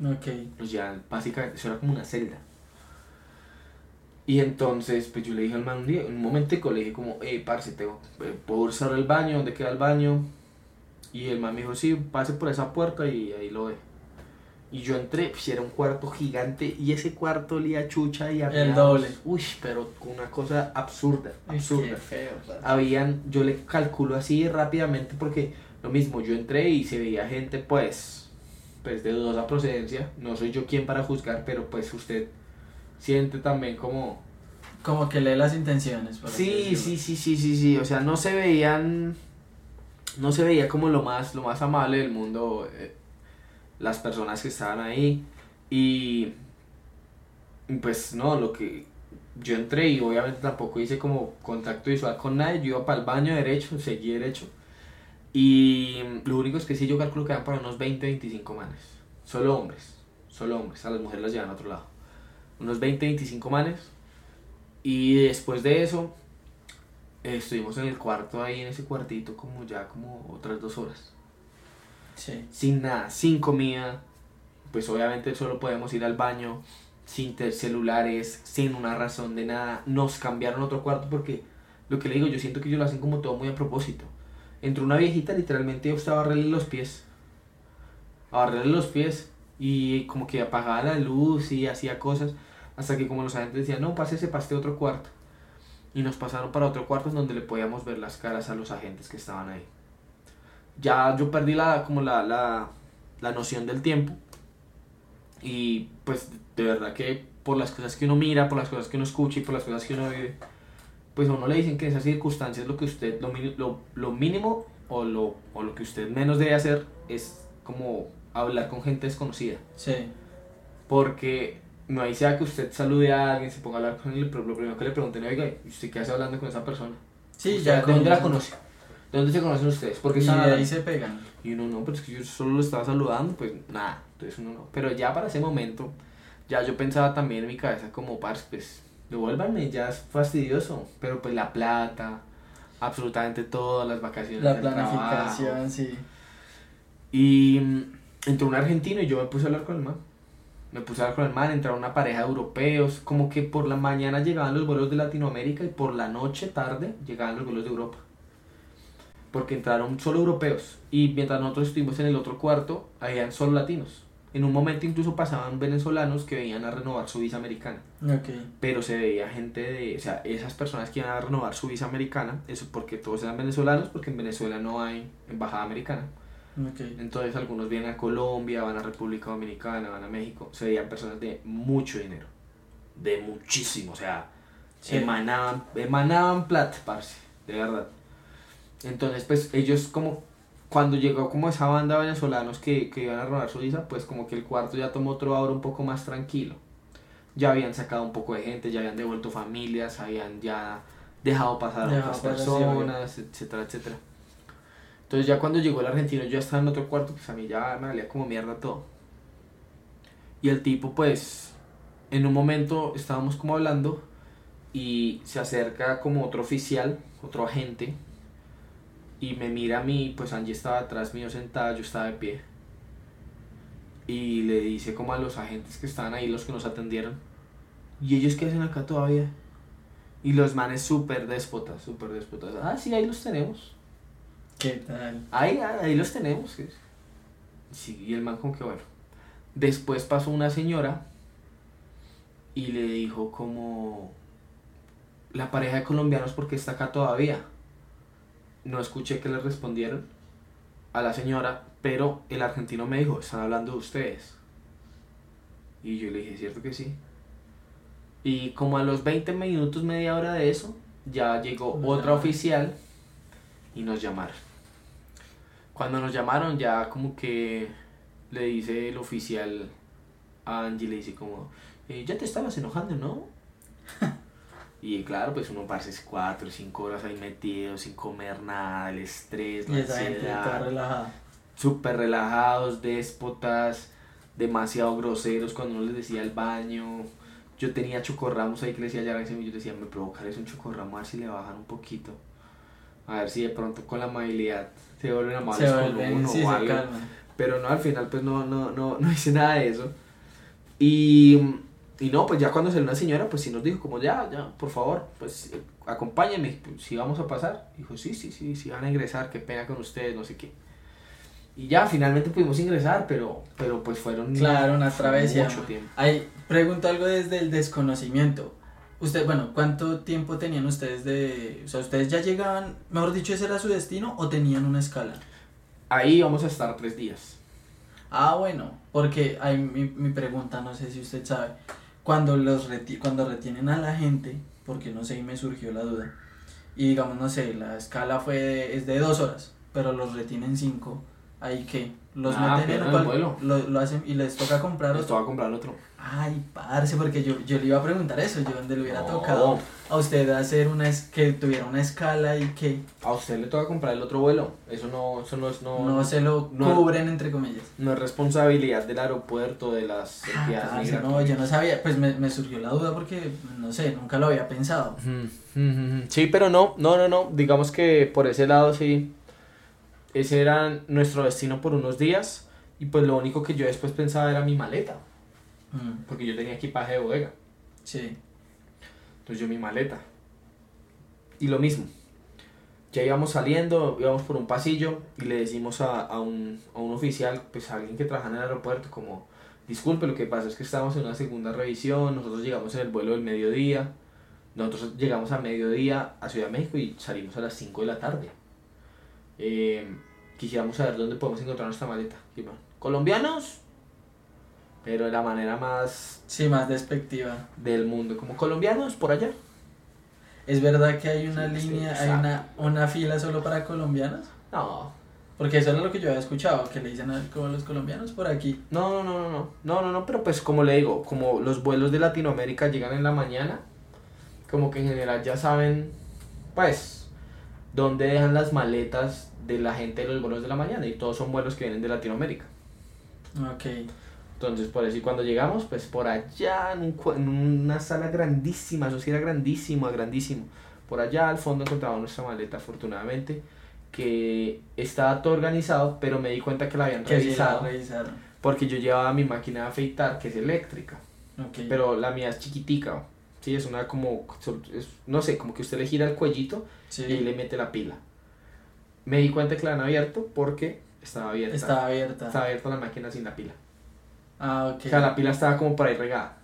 Ok. Los llevan, básicamente, eso era como una celda. Y entonces, pues yo le dije al man un día, en un momentico le dije como, eh, parce, tengo, eh, ¿puedo usar el baño? ¿Dónde queda el baño? Y el man me dijo, sí, pase por esa puerta y ahí lo ve. Y yo entré, pues era un cuarto gigante y ese cuarto olía chucha y a El doble. Uy, pero una cosa absurda, absurda Qué feo. habían, yo le calculo así rápidamente porque lo mismo, yo entré y se veía gente pues, pues de dudosa procedencia, no soy yo quien para juzgar, pero pues usted siente también como... Como que lee las intenciones. Sí, sí, sí, sí, sí, sí, o sea, no se veían, no se veía como lo más, lo más amable del mundo eh, las personas que estaban ahí. Y pues no, lo que yo entré y obviamente tampoco hice como contacto visual con nadie, yo iba para el baño derecho, seguí derecho. Y lo único es que sí yo calculo que eran para unos 20, 25 manes, solo hombres, solo hombres, a las mujeres las llevan a otro lado, unos 20, 25 manes. Y después de eso eh, estuvimos en el cuarto ahí en ese cuartito como ya como otras dos horas Sí. sin nada, sin comida, pues obviamente solo podemos ir al baño, sin celulares, sin una razón de nada. Nos cambiaron a otro cuarto porque, lo que le digo, yo siento que ellos lo hacen como todo muy a propósito. Entró una viejita, literalmente yo estaba a barrerle los pies, a barrerle los pies, y como que apagaba la luz y hacía cosas, hasta que como los agentes decían, no, pásese para este otro cuarto. Y nos pasaron para otro cuarto en donde le podíamos ver las caras a los agentes que estaban ahí ya yo perdí la, como la, la, la noción del tiempo. Y pues de verdad que por las cosas que uno mira, por las cosas que uno escucha y por las cosas que uno vive, pues a uno le dicen que en esas circunstancias lo que usted, lo, lo, lo mínimo o lo, o lo que usted menos debe hacer es como hablar con gente desconocida. Sí. Porque no hay sea que usted salude a alguien, se ponga a hablar con él, pero lo primero que le pregunten, oiga, ¿y usted qué hace hablando con esa persona? Sí, ¿Usted ya. ¿De dónde la con- conoce? ¿De dónde se conocen ustedes? Porque Y de ahí se pegan. Y uno no, pero es que yo solo lo estaba saludando, pues nada, entonces uno no. Pero ya para ese momento, ya yo pensaba también en mi cabeza como, parce, pues devuélvanme, ya es fastidioso, pero pues la plata, absolutamente todas las vacaciones. La planificación, trabajo. sí. Y mm, entró un argentino y yo me puse a hablar con el man. Me puse a hablar con el man, entraron una pareja de europeos, como que por la mañana llegaban los vuelos de Latinoamérica y por la noche, tarde, llegaban los vuelos de Europa. Porque entraron solo europeos y mientras nosotros estuvimos en el otro cuarto, habían solo latinos. En un momento incluso pasaban venezolanos que venían a renovar su visa americana Ok. pero se veía gente de, o sea, esas personas que iban a renovar su visa americana, eso porque todos eran venezolanos, porque en Venezuela no hay embajada americana. Entonces algunos vienen a Colombia, van a República Dominicana, van a México, se veían personas de mucho dinero, de muchísimo, o sea, Sí. emanaban, emanaban plata, parce, de verdad. Entonces, pues ellos como, cuando llegó como esa banda de venezolanos que, que iban a robar su visa, pues como que el cuarto ya tomó otro aura un poco más tranquilo. Ya habían sacado un poco de gente, ya habían devuelto familias, habían ya dejado pasar a otras personas, etcétera, etcétera. Entonces ya cuando llegó el argentino yo ya estaba en otro cuarto, pues a mí ya me valía como mierda todo. Y el tipo pues, en un momento estábamos como hablando y se acerca como otro oficial, otro agente, y me mira a mí, pues Angie estaba atrás mío sentada, yo estaba de pie. Y le dice como a los agentes que estaban ahí, los que nos atendieron, ¿y ellos qué hacen acá todavía? Y los manes súper déspotas, súper déspotas. Ah, sí, ahí los tenemos. ¿Qué tal? Ahí, ahí los tenemos. Sí, y el man como que bueno. Después pasó una señora y le dijo como la pareja de colombianos porque está acá todavía. No escuché que le respondieron. a la señora, pero el argentino me dijo, están hablando de ustedes. Y yo le dije, ¿cierto que sí? Y como a los 20 minutos, media hora de eso, ya llegó otra oficial y nos llamaron. Cuando nos llamaron ya como que le dice el oficial a Angie, le dice como, eh, ya te estabas enojando, ¿no? y claro, pues uno parece cuatro cinco horas ahí metido, sin comer nada, el estrés, la ansiedad, súper relajados, déspotas, demasiado groseros cuando uno les decía el baño. Yo tenía chocorramos ahí que le decía a Yaranza y yo decía, me provocarles un chocorramo a ver si le bajan un poquito. A ver si de pronto con la amabilidad se vuelven amables Se con vuelven, uno sí, o algo. Pero no, al final pues no, no, no, no hice nada de eso. Y, y no, pues ya cuando salió una señora, pues sí nos dijo como ya, ya, por favor, pues eh, acompáñenme, pues, si vamos a pasar. Dijo, sí, sí, sí, sí van a ingresar, qué pena con ustedes, no sé qué. Y ya, finalmente pudimos ingresar, pero, pero pues fueron Claro, una travesía. mucho tiempo. Ahí, pregunto algo desde el desconocimiento. Usted, bueno, ¿cuánto tiempo tenían ustedes de... O sea, ustedes ya llegaban, mejor dicho, ese era su destino o tenían una escala? Ahí vamos a estar tres días. Ah, bueno, porque hay mi, mi pregunta, no sé si usted sabe, cuando los reti cuando retienen a la gente, porque no sé, y me surgió la duda, y digamos, no sé, la escala fue de- es de dos horas, pero los retienen cinco, ¿ahí qué? ¿Los Ah, meten en el vuelo. lo, lo hacen y les toca comprar Nos otro? va a comprar otro. Ay, parce, porque yo, yo le iba a preguntar eso, yo donde le hubiera No. tocado a usted hacer una, es que tuviera una escala y que A usted le toca comprar el otro vuelo. Eso no, eso no es, no, no, se lo no. cubren, entre comillas. no es responsabilidad del aeropuerto, de las Ah, entidades parce, no, yo no sabía, pues me, me surgió la duda porque, no sé, nunca lo había pensado. Sí, pero no, no, no, no. Digamos que por ese lado sí. Ese era nuestro destino por unos días. Y pues lo único que yo después pensaba era mi maleta. Mm, Porque yo tenía equipaje de bodega. sí. Entonces yo mi maleta. Y lo mismo. Ya íbamos saliendo, íbamos por un pasillo y le decimos a, a, un, a un oficial, pues a alguien que trabaja en el aeropuerto, como, disculpe, lo que pasa es que estamos en una segunda revisión, nosotros llegamos en el vuelo del mediodía, nosotros llegamos a mediodía a Ciudad de México y salimos a las 5 de la tarde. Eh, quisiéramos saber dónde podemos encontrar nuestra maleta. ¿Colombianos? Pero de la manera más Sí, más despectiva. del mundo, como colombianos por allá. ¿Es verdad que hay una Sí, línea, hay una, una fila solo para colombianos? No, Porque eso es lo que yo había escuchado, que le dicen a los colombianos por aquí. no, no, no, no, no, no, no, pero pues como le digo, como los vuelos de Latinoamérica llegan en la mañana, como que en general ya saben, pues, dónde dejan las maletas de la gente de los vuelos de la mañana y todos son vuelos que vienen de Latinoamérica. Ok. Entonces, por eso, y cuando llegamos, pues por allá, en, un en una sala grandísima, eso sí era grandísimo, grandísimo. Por allá al fondo encontramos nuestra maleta, afortunadamente, que estaba todo organizado, pero me di cuenta que la habían Que la revisado. revisaron. Porque yo llevaba mi máquina de afeitar, que es eléctrica, Ok. pero la mía es chiquitica. Sí, es una como, es- no sé, como que usted le gira el cuellito sí, y le mete la pila. Me di cuenta que la han abierto porque estaba abierta. estaba abierta. Estaba abierta la máquina sin la pila. Ah, ok. O sea, la pila estaba como por ahí regada.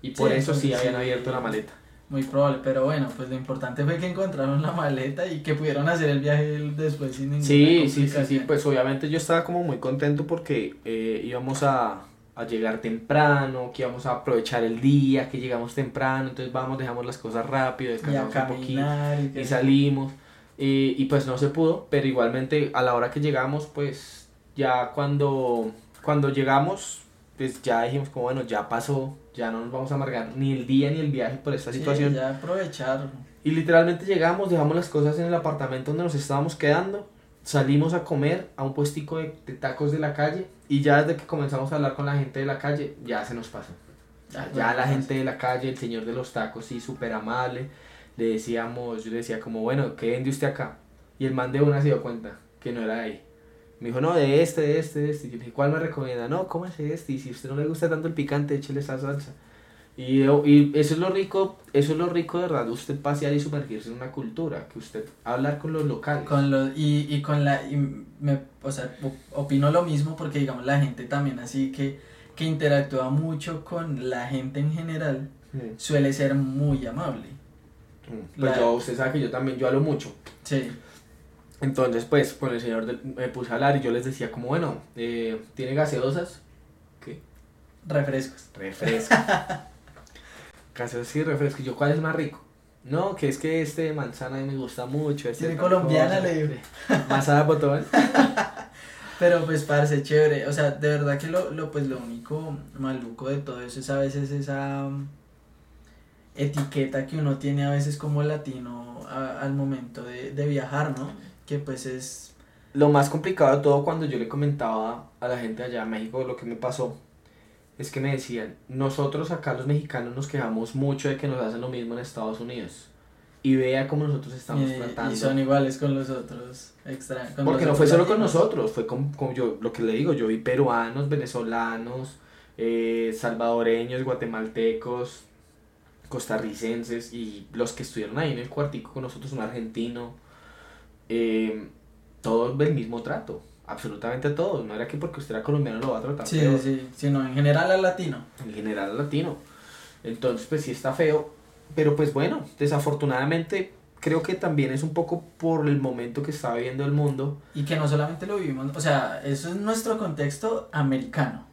Y por Sí, eso sí habían abierto la maleta. Muy probable, pero bueno, pues lo importante fue que encontraron la maleta y que pudieron hacer el viaje después sin ninguna Sí, sí, sí, sí. Pues obviamente yo estaba como muy contento porque eh, íbamos a, a llegar temprano, que íbamos a aprovechar el día, que llegamos temprano, entonces vamos, dejamos las cosas rápido, descansamos un poquito y, salimos. eh, y pues no se pudo, pero igualmente a la hora que llegamos, pues ya cuando, cuando llegamos, pues ya dijimos como bueno, ya pasó, ya no nos vamos a amargar ni el día ni el viaje por esta Sí, situación. ya aprovechar. Y literalmente llegamos, dejamos las cosas en el apartamento donde nos estábamos quedando, salimos a comer a un puestico de, de tacos de la calle y ya desde que comenzamos a hablar con la gente de la calle, ya se nos pasó. Ya, ya la gente de la calle, el señor de los tacos, sí, súper amable, le decíamos, yo le decía como, bueno, ¿qué vende usted acá? Y el man de una se dio cuenta que no era de ahí. Me dijo, no, de este, de este, de este. Y yo le dije, ¿cuál me recomienda? No, cómase este. Y si a usted no le gusta tanto el picante, échele esa salsa. Y, y eso es lo rico, eso es lo rico de verdad, usted pasear y sumergirse en una cultura, que usted hablar con los locales. Con los, y, y con la, y me, o sea, opino lo mismo porque digamos la gente también así que, que interactúa mucho con la gente en general Mm, suele ser muy amable. mm. Pues La- yo, usted sabe que yo también, yo hablo mucho. Sí, Entonces, pues, con el señor del- me puse a hablar y yo les decía como, bueno, eh, ¿tiene gaseosas? ¿Qué? Refrescos. Refresco. gaseosas y refresco. Y yo, ¿cuál es más rico? No, que es que este de manzana a mí me gusta mucho. Este Tiene colombiana, cosa". le digo. Masada botón. Pero pues parce, chévere. O sea, de verdad que lo, lo pues lo único maluco de todo eso es a veces esa mm, etiqueta que uno tiene a veces como latino a- al momento de, de viajar, ¿no? Que pues es Lo más complicado de todo cuando yo le comentaba a la gente allá en México lo que me pasó es que me decían, nosotros acá los mexicanos nos quejamos mucho de que nos hacen lo mismo en Estados Unidos. Y vea cómo nosotros estamos y, tratando. y son iguales con los otros extra con Porque los no fue solo con nosotros, fue con, con yo, lo que le digo, yo vi peruanos, venezolanos, eh, salvadoreños, guatemaltecos, costarricenses y los que estuvieron ahí en el cuartico con nosotros, un argentino, eh, todos del mismo trato, absolutamente todos, no era que porque usted era colombiano lo va a tratar Sí, peor, sí, sino en general al latino. en general al latino. Entonces, pues sí está feo, pero pues bueno, desafortunadamente creo que también es un poco por el momento que está viviendo el mundo. Y que no solamente lo vivimos, o sea, eso es nuestro contexto americano,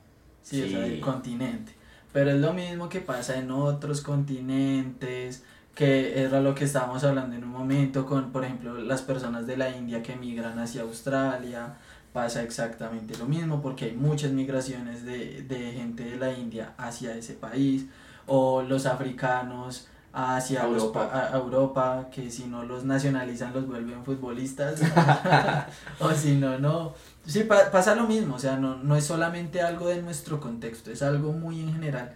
sí, o sea, Sí. del continente. Pero es lo mismo que pasa en otros continentes, que era lo que estábamos hablando en un momento con, por ejemplo, las personas de la India que migran hacia Australia. Pasa exactamente lo mismo porque hay muchas migraciones de, de gente de la India hacia ese país. O los africanos hacia los Europa. a que si no los nacionalizan los vuelven futbolistas. o si no, no. Sí, pa- pasa lo mismo, o sea, no, no es solamente algo de nuestro contexto, es algo muy en general.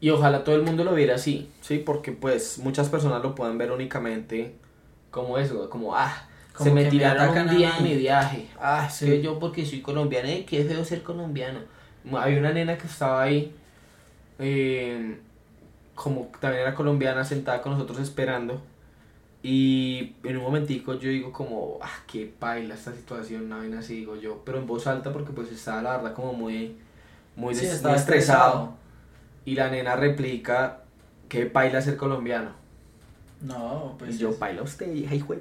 Y ojalá todo el mundo lo viera así, ¿sí? Porque pues muchas personas lo pueden ver únicamente como eso, como, ah, Como se me que me tiraron atacan un día en mi viaje. Ah, es Sí. que yo porque soy colombiana, y qué feo ser colombiano. Había una nena que estaba ahí, eh, como también era colombiana, sentada con nosotros esperando. Y en un momentico yo digo como, ah, qué paila esta situación, una vaina así, digo yo, pero en voz alta porque pues estaba la verdad como muy, muy, Sí, des- muy estaba estresado. Y la nena replica, qué paila ser colombiano. No, pues. y yo, paila usted, hija y jue-".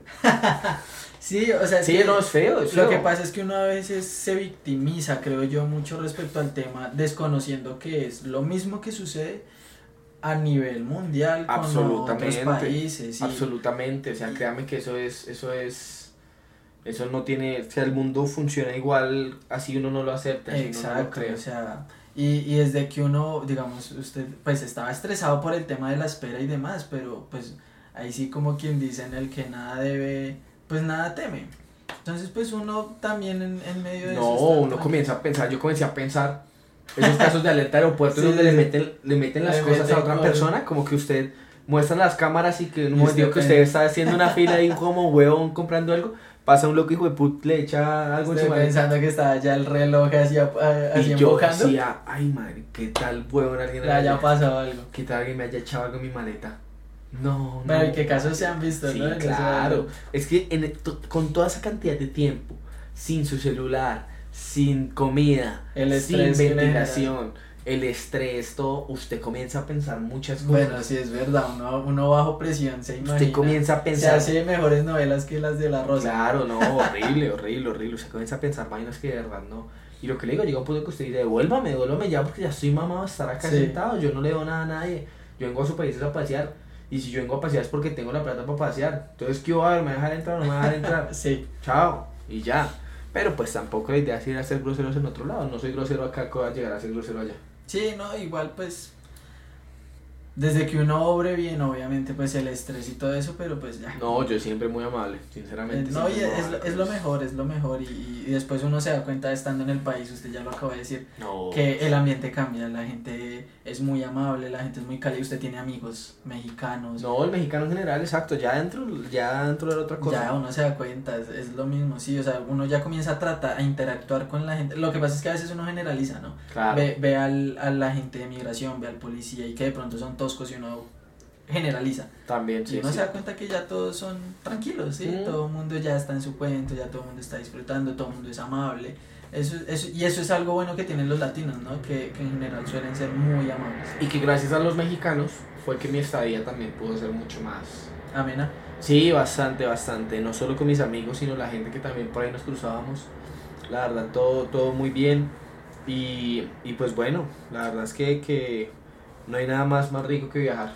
Sí, o sea, es Sí, que no, es feo, es lo feo. que pasa es que uno a veces se victimiza, creo yo, mucho respecto al tema, desconociendo que es lo mismo que sucede a nivel mundial con otros Absolutamente. países. Absolutamente, o sea, créame que eso es, eso es, eso no tiene, o sea, el mundo funciona igual, así uno no lo acepta, no lo Exacto, cree. o sea, y, y desde que uno, digamos, usted pues estaba estresado por el tema de la espera y demás, pero pues ahí sí como quien dice en el que nada debe, pues nada teme. Entonces pues uno también en, en medio de No, eso está uno tranquilo. comienza a pensar, yo comencé a pensar esos casos de alerta aeropuerto Sí, donde le sí. meten, le meten las Le cosas meten a otra con- persona, como que usted muestra las cámaras y que en un momento que usted está haciendo una fila y como huevón comprando algo, pasa un loco hijo de put, le echa algo Estoy pensando que estaba ya el reloj así, así Y yo decía, ay madre, qué tal huevón alguien le haya- pasado algo. ¿Qué tal alguien me haya echado algo en mi maleta? No, no. Pero en qué casos se han visto, Sí, claro. Es que en, to- con toda esa cantidad de tiempo, sin su celular, sin comida, El sin estrés ventilación, el estrés, todo, usted comienza a pensar muchas cosas. Bueno, sí es verdad, uno, uno bajo presión se imagina. usted comienza a se pensar. hace mejores novelas que las de la Rosa. Claro, no, horrible, horrible, horrible. Usted comienza a pensar vainas que de verdad no. Y lo que le digo, llega un punto que usted dice, devuélvame, devuélvame ya porque ya estoy mamado de estar acá Sí. sentado. Yo no le doy nada a nadie. Yo vengo a su país a pasear. Y si yo vengo a pasear es porque tengo la plata para pasear. Entonces, ¿qué va a ver? ¿Me dejar entrar o no me dejar entrar? Sí, Chao. Y ya. Pero pues tampoco la idea es ir a ser groseros en otro lado. No soy grosero acá, voy a llegar a ser grosero allá. sí, no, igual pues desde que uno obre bien, obviamente pues el estrés y todo eso, pero pues ya. No, yo siempre muy amable, Eh, sinceramente. No, y es, amable es lo mejor, es lo mejor y, y después uno se da cuenta estando en el país, usted ya lo acaba de decir, No. que el ambiente cambia, la gente es muy amable, la gente es muy cálida, usted tiene amigos mexicanos, No, el mexicano en general, exacto. Ya dentro, ya dentro de otra cosa. ya uno se da cuenta, es, es lo mismo, sí, o sea, uno ya comienza a tratar, a interactuar con la gente, lo que pasa es que a veces uno generaliza, ¿no? Claro. Ve, ve al, a la gente de migración, ve al policía y que de pronto son toscos y uno generaliza. También, y sí. uno sí. se da cuenta que ya todos son tranquilos, ¿sí? Mm. Todo el mundo ya está en su cuento, ya todo el mundo está disfrutando, todo el mundo es amable. Eso, eso, y eso es algo bueno que tienen los latinos, ¿no? Que, que en general suelen ser muy amables. Y que gracias a los mexicanos fue que mi estadía también pudo ser mucho más Amena. Sí, bastante, bastante. No solo con mis amigos, sino la gente que también por ahí nos cruzábamos. La verdad, todo, todo muy bien. Y, y pues bueno, la verdad es que, que no hay nada más, más rico que viajar.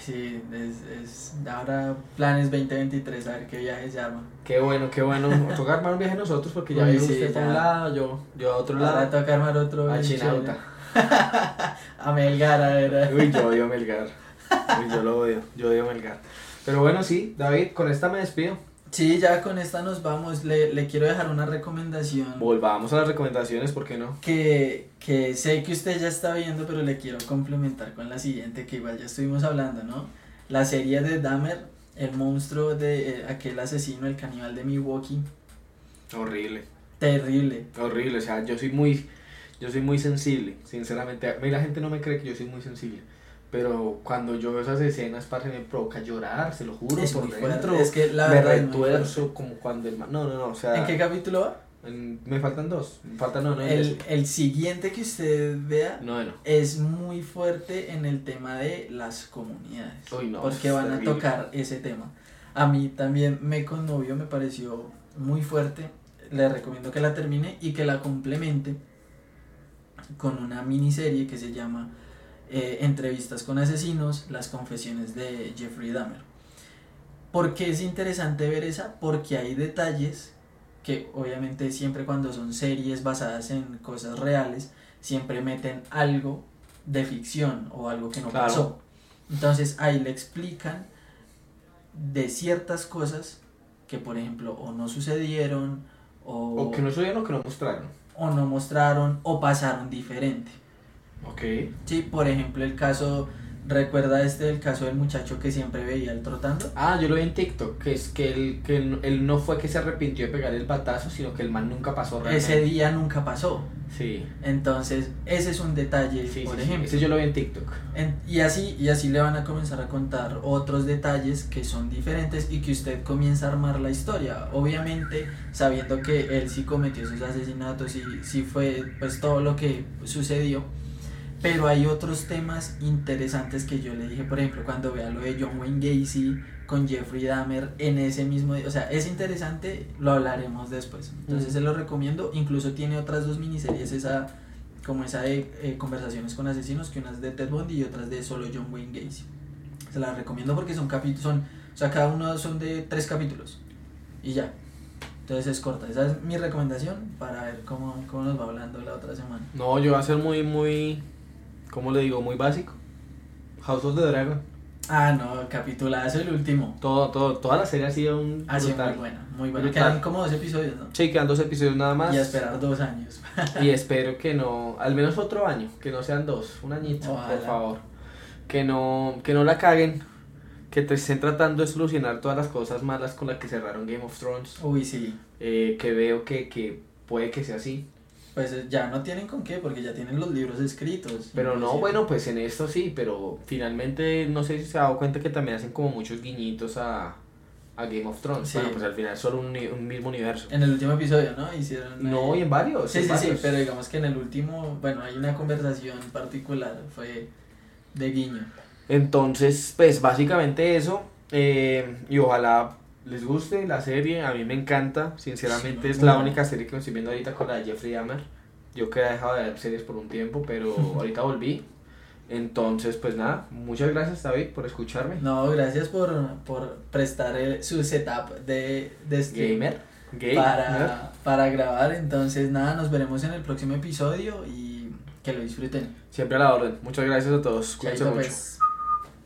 Sí, es, es ahora planes 2023, a ver qué viajes se arman. Qué bueno, qué bueno. Toca armar un viaje nosotros porque ya vino sí, usted por ya. un lado, yo, yo a otro Ahora lado. toca armar otro. A Chinauta. a Melgar, a ver. Uy, yo odio a Melgar. Uy, yo lo odio, yo odio a Melgar. Pero bueno, sí, David, con esta me despido. Sí, ya con esta nos vamos. Le, le quiero dejar una recomendación. Volvamos a las recomendaciones, ¿por qué no? que, que sé que usted ya está viendo, pero le quiero complementar con la siguiente, que igual ya estuvimos hablando, ¿no? La serie de Dahmer, el monstruo de eh, aquel asesino, el caníbal de Milwaukee. Horrible. Terrible. Horrible, o sea, yo soy muy, yo soy muy sensible, sinceramente. A mí la gente no me cree que yo soy muy sensible. Pero cuando yo veo esas escenas, parce, me provoca llorar, se lo juro, Es por muy dentro. es que la me verdad es muy retuerzo como cuando el man... No, no, no, o sea... ¿En qué capítulo va? en- me faltan dos. Me faltan no, no, El, el siguiente que usted vea no, no. es muy fuerte en el tema de las comunidades. Uy, no, porque van terrible. a tocar ese tema. A mí también me conmovió, me pareció muy fuerte. Le recomiendo que la termine y que la complemente con una miniserie que se llama eh, Entrevistas con asesinos, las confesiones de Jeffrey Dahmer. ¿Por qué es interesante ver esa? Porque hay detalles que obviamente siempre cuando son series basadas en cosas reales, siempre meten algo de ficción o algo que no Claro. pasó. Entonces ahí le explican de ciertas cosas que por ejemplo o no sucedieron o, O que no subieron o que no mostraron. o no mostraron o pasaron diferente. Ok. Sí, por ejemplo el caso, recuerda este el caso del muchacho que siempre veía el trotando. Ah, yo lo vi en TikTok, que es que él, que él, él no fue que se arrepintió de pegar el batazo, sino que el man nunca pasó realmente. Ese día nunca pasó. Sí, Entonces, ese es un detalle, sí, por sí, sí, ejemplo. Ese yo lo vi en TikTok. En- y así y así le van a comenzar a contar otros detalles que son diferentes y que usted comienza a armar la historia obviamente sabiendo que él sí cometió esos asesinatos y sí fue pues todo lo que sucedió pero hay otros temas interesantes que yo le dije por ejemplo cuando vea lo de John Wayne Gacy con Jeffrey Dahmer en ese mismo día o sea es interesante lo hablaremos después entonces se lo recomiendo incluso tiene otras dos miniseries esa como esa de eh, conversaciones con asesinos, que unas de Ted Bundy y otras de solo John Wayne Gacy. Se las recomiendo porque son capítulos, son, o sea, cada uno son de tres capítulos y ya. Entonces es corta. Esa es mi recomendación para ver cómo, cómo nos va hablando la otra semana. No, yo voy a ser muy, muy, ¿cómo le digo? Muy básico. House of the Dragon. Ah, no, capitulazo el último. Todo, todo, toda la serie ha sido un Ha sido brutal. muy buena, muy buena. Brutal. Quedan como dos episodios, ¿no? Sí, quedan dos episodios nada más. Y a esperar dos años. Y espero que no, al menos otro año, que no sean dos, un añito, Ojalá. por favor. Que no, que no la caguen, que te estén tratando de solucionar todas las cosas malas con las que cerraron Game of Thrones. Uy, sí. Eh, que veo que, que puede que sea así. Pues eh, ya no tienen con qué, porque ya tienen los libros escritos. Pero no, bueno, pues en esto sí, pero finalmente no sé si se ha dado cuenta que también hacen como muchos guiñitos a, a Game of Thrones. Sí. Bueno, pues al final solo un, mismo universo. En el último episodio, ¿no? Hicieron. No, eh, y en varios. Sí, en sí, sí, pero digamos que en el último, bueno, hay una conversación particular, fue de guiño. Entonces, pues básicamente eso. eh, y ojalá les guste la serie. A mí me encanta. Sinceramente Sí, es la única serie que me estoy viendo ahorita con la de Jeffrey Dahmer. Yo que he dejado de ver series por un tiempo, pero ahorita volví. Entonces, pues nada, muchas gracias David por escucharme. No, gracias por, por prestar el- su setup de, de stream Gamer. Para, para grabar. Entonces, nada, nos veremos en el próximo episodio y que lo disfruten. Siempre a la orden. Muchas gracias a todos. Cuídense mucho. pues.